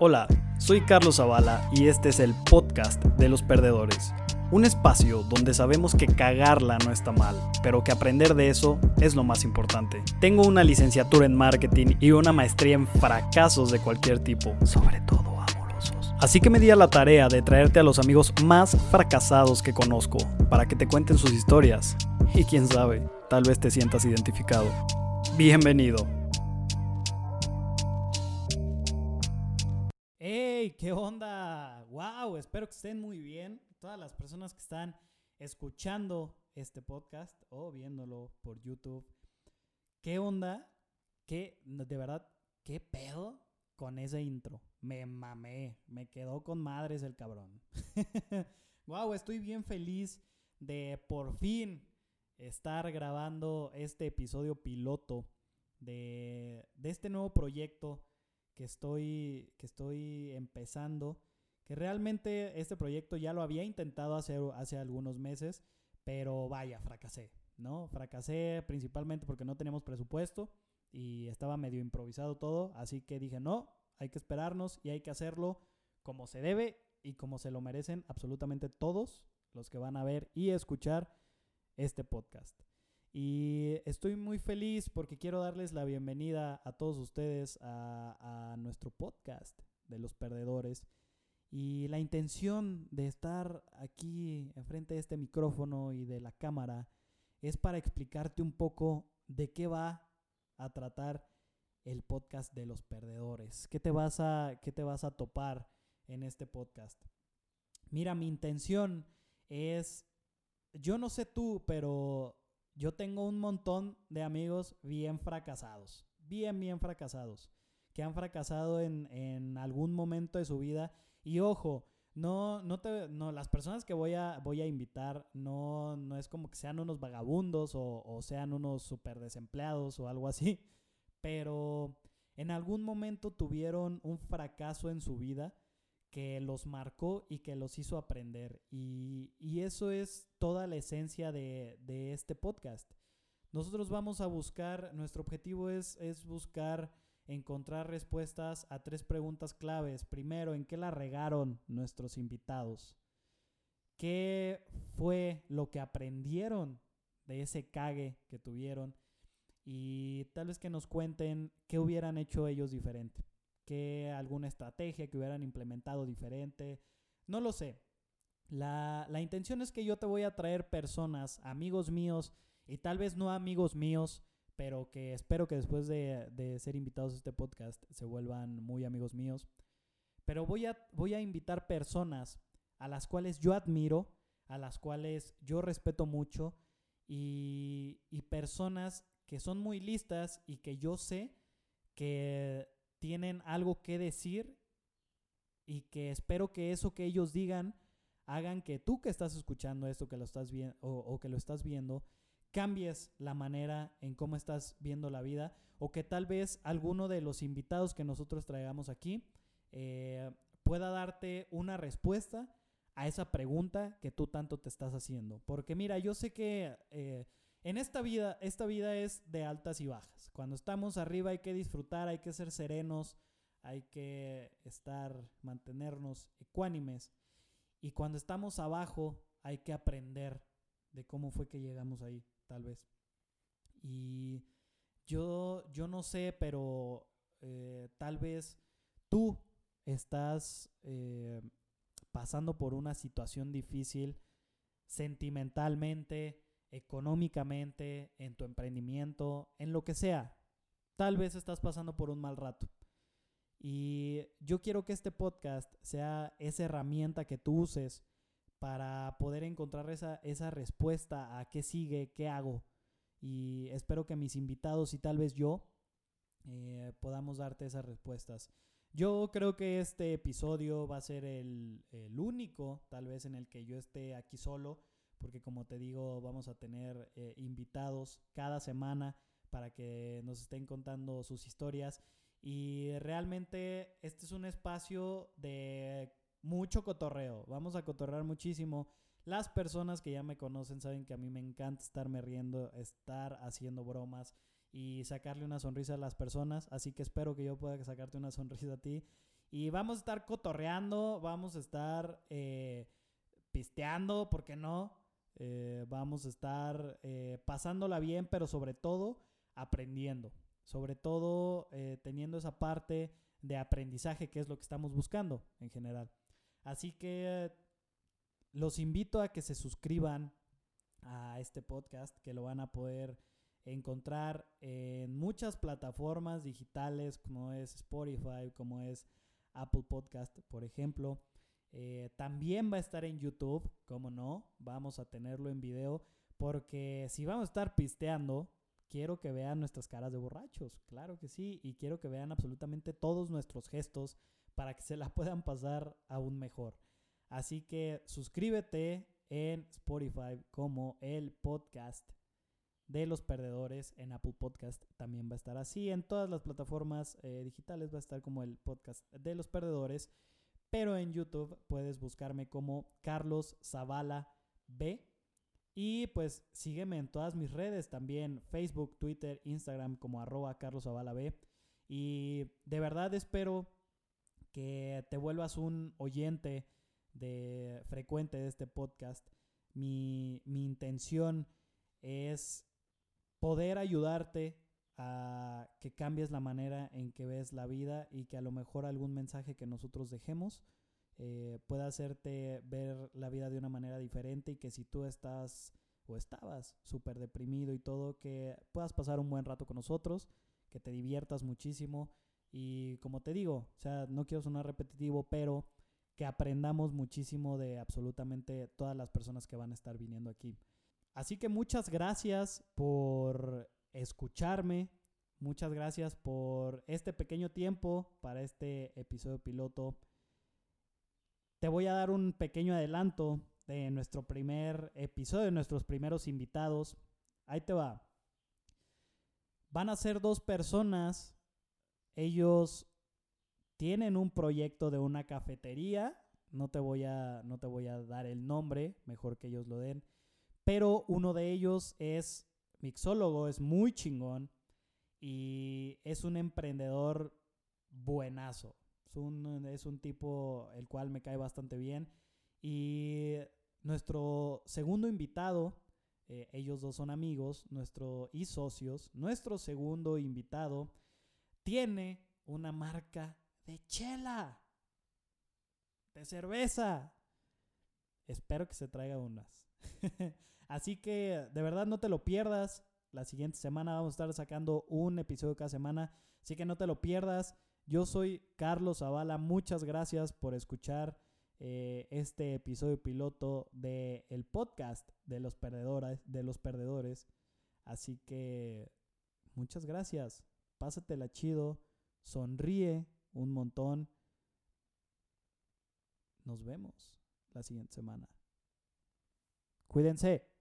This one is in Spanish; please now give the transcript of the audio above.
Hola, soy Carlos Zavala y este es el podcast de los perdedores. Un espacio donde sabemos que cagarla no está mal, pero que aprender de eso es lo más importante. Tengo una licenciatura en marketing y una maestría en fracasos de cualquier tipo, sobre todo amorosos. Así que me di a la tarea de traerte a los amigos más fracasados que conozco para que te cuenten sus historias. Y quién sabe, tal vez te sientas identificado. Bienvenido. ¿Qué onda? ¡Wow! Espero que estén muy bien. Todas las personas que están escuchando este podcast o viéndolo por YouTube. ¿Qué onda? ¿Qué, de verdad, qué pedo con ese intro? Me mamé. Me quedó con madres el cabrón. ¡Wow! Estoy bien feliz de por fin estar grabando este episodio piloto de este nuevo proyecto que estoy, que estoy empezando, que realmente este proyecto ya lo había intentado hacer hace algunos meses, pero vaya, fracasé, ¿no? Fracasé principalmente porque no teníamos presupuesto y estaba medio improvisado todo, así que dije, no, hay que esperarnos y hay que hacerlo como se debe y como se lo merecen absolutamente todos los que van a ver y escuchar este podcast. Y estoy muy feliz porque quiero darles la bienvenida a todos ustedes a, nuestro podcast de los perdedores. Y la intención de estar aquí enfrente de este micrófono y de la cámara es para explicarte un poco de qué va a tratar el podcast de los perdedores. ¿Qué te vas a, qué te vas a topar en este podcast? Mira, mi intención es, yo no sé tú, pero yo tengo un montón de amigos bien fracasados, bien, bien fracasados, que han fracasado en, en algún momento de su vida. Y ojo, no, no te, no, las personas que voy a, voy a invitar no, no es como que sean unos vagabundos o, o sean unos super desempleados o algo así, pero en algún momento tuvieron un fracaso en su vida que los marcó y que los hizo aprender. Y, eso es toda la esencia de, este podcast. Nosotros vamos a buscar, nuestro objetivo es, es buscar encontrar respuestas a tres preguntas claves. Primero, ¿en qué la regaron nuestros invitados? ¿Qué fue lo que aprendieron de ese cague que tuvieron? Y tal vez que nos cuenten qué hubieran hecho ellos diferente que alguna estrategia que hubieran implementado diferente. No lo sé. La, intención es que yo te voy a traer personas, amigos míos y tal vez no amigos míos, pero que espero que después de, de, ser invitados a este podcast se vuelvan muy amigos míos. Pero voy a, voy a invitar personas a las cuales yo admiro, a las cuales yo respeto mucho y, y personas que son muy listas y que yo sé que tienen algo que decir y que espero que eso que ellos digan hagan que tú que estás escuchando esto, que lo estás viendo o, que lo estás viendo, cambies la manera en cómo estás viendo la vida o que tal vez alguno de los invitados que nosotros traigamos aquí eh, pueda darte una respuesta a esa pregunta que tú tanto te estás haciendo. Porque mira, yo sé que eh, en esta vida, esta vida es de altas y bajas. Cuando estamos arriba hay que disfrutar, hay que ser serenos, hay que estar, mantenernos ecuánimes. Y cuando estamos abajo hay que aprender de cómo fue que llegamos ahí, tal vez. Y yo, yo no sé, pero eh, tal vez tú estás eh, pasando por una situación difícil sentimentalmente, económicamente, en tu emprendimiento, en lo que sea. Tal vez estás pasando por un mal rato. Y yo quiero que este podcast sea esa herramienta que tú uses para poder encontrar esa, esa respuesta a qué sigue, qué hago. Y espero que mis invitados y tal vez yo eh, podamos darte esas respuestas. Yo creo que este episodio va a ser el, el único, tal vez en el que yo esté aquí solo porque como te digo, vamos a tener eh, invitados cada semana para que nos estén contando sus historias. Y realmente este es un espacio de mucho cotorreo. Vamos a cotorrear muchísimo. Las personas que ya me conocen saben que a mí me encanta estarme riendo, estar haciendo bromas y sacarle una sonrisa a las personas. Así que espero que yo pueda sacarte una sonrisa a ti. Y vamos a estar cotorreando, vamos a estar eh, pisteando, ¿por qué no? Eh, vamos a estar eh, pasándola bien, pero sobre todo aprendiendo. Sobre todo teniendo esa parte de aprendizaje que es lo que estamos buscando en general. Así que los invito a que se suscriban a este podcast, que lo van a poder encontrar en muchas plataformas digitales como es Spotify, como es Apple Podcast, por ejemplo. Eh, también va a estar en YouTube, como no, vamos a tenerlo en video, porque si vamos a estar pisteando, quiero que vean nuestras caras de borrachos, claro que sí, y quiero que vean absolutamente todos nuestros gestos para que se la puedan pasar aún mejor. Así que suscríbete en Spotify como el podcast de los perdedores en Apple Podcast también va a estar así. En todas las plataformas eh, digitales va a estar como el podcast de los perdedores. Pero en YouTube puedes buscarme como Carlos Zavala B. Y pues sígueme en todas mis redes también, Facebook, Twitter, Instagram como arroba Carlos Zavala B. Y de verdad espero que te vuelvas un oyente de frecuente de este podcast. Mi, mi intención es poder ayudarte a que cambies la manera en que ves la vida y que a lo mejor algún mensaje que nosotros dejemos eh, pueda hacerte ver la vida de una manera diferente y que si tú estás o estabas súper deprimido y todo, que puedas pasar un buen rato con nosotros, que te diviertas muchísimo y como te digo, o sea, no quiero sonar repetitivo, pero que aprendamos muchísimo de absolutamente todas las personas que van a estar viniendo aquí. Así que muchas gracias por escucharme. Muchas gracias por este pequeño tiempo para este episodio piloto. Te voy a dar un pequeño adelanto de nuestro primer episodio, de nuestros primeros invitados. Ahí te va. Van a ser dos personas. Ellos tienen un proyecto de una cafetería. No te voy a, no te voy a dar el nombre, mejor que ellos lo den pero uno de ellos es mixólogo, es muy chingón y es un emprendedor buenazo. Es un, es un tipo el cual me cae bastante bien. Y nuestro segundo invitado, eh, ellos dos son amigos, nuestro y socios, nuestro segundo invitado tiene una marca de chela, de cerveza. Espero que se traiga unas. Así que de verdad no te lo pierdas. La siguiente semana vamos a estar sacando un episodio cada semana. Así que no te lo pierdas. Yo soy Carlos Zavala. Muchas gracias por escuchar eh, este episodio piloto del el podcast de los perdedores, de los perdedores. Así que muchas gracias. Pásatela chido. Sonríe un montón. Nos vemos la siguiente semana. Cuídense.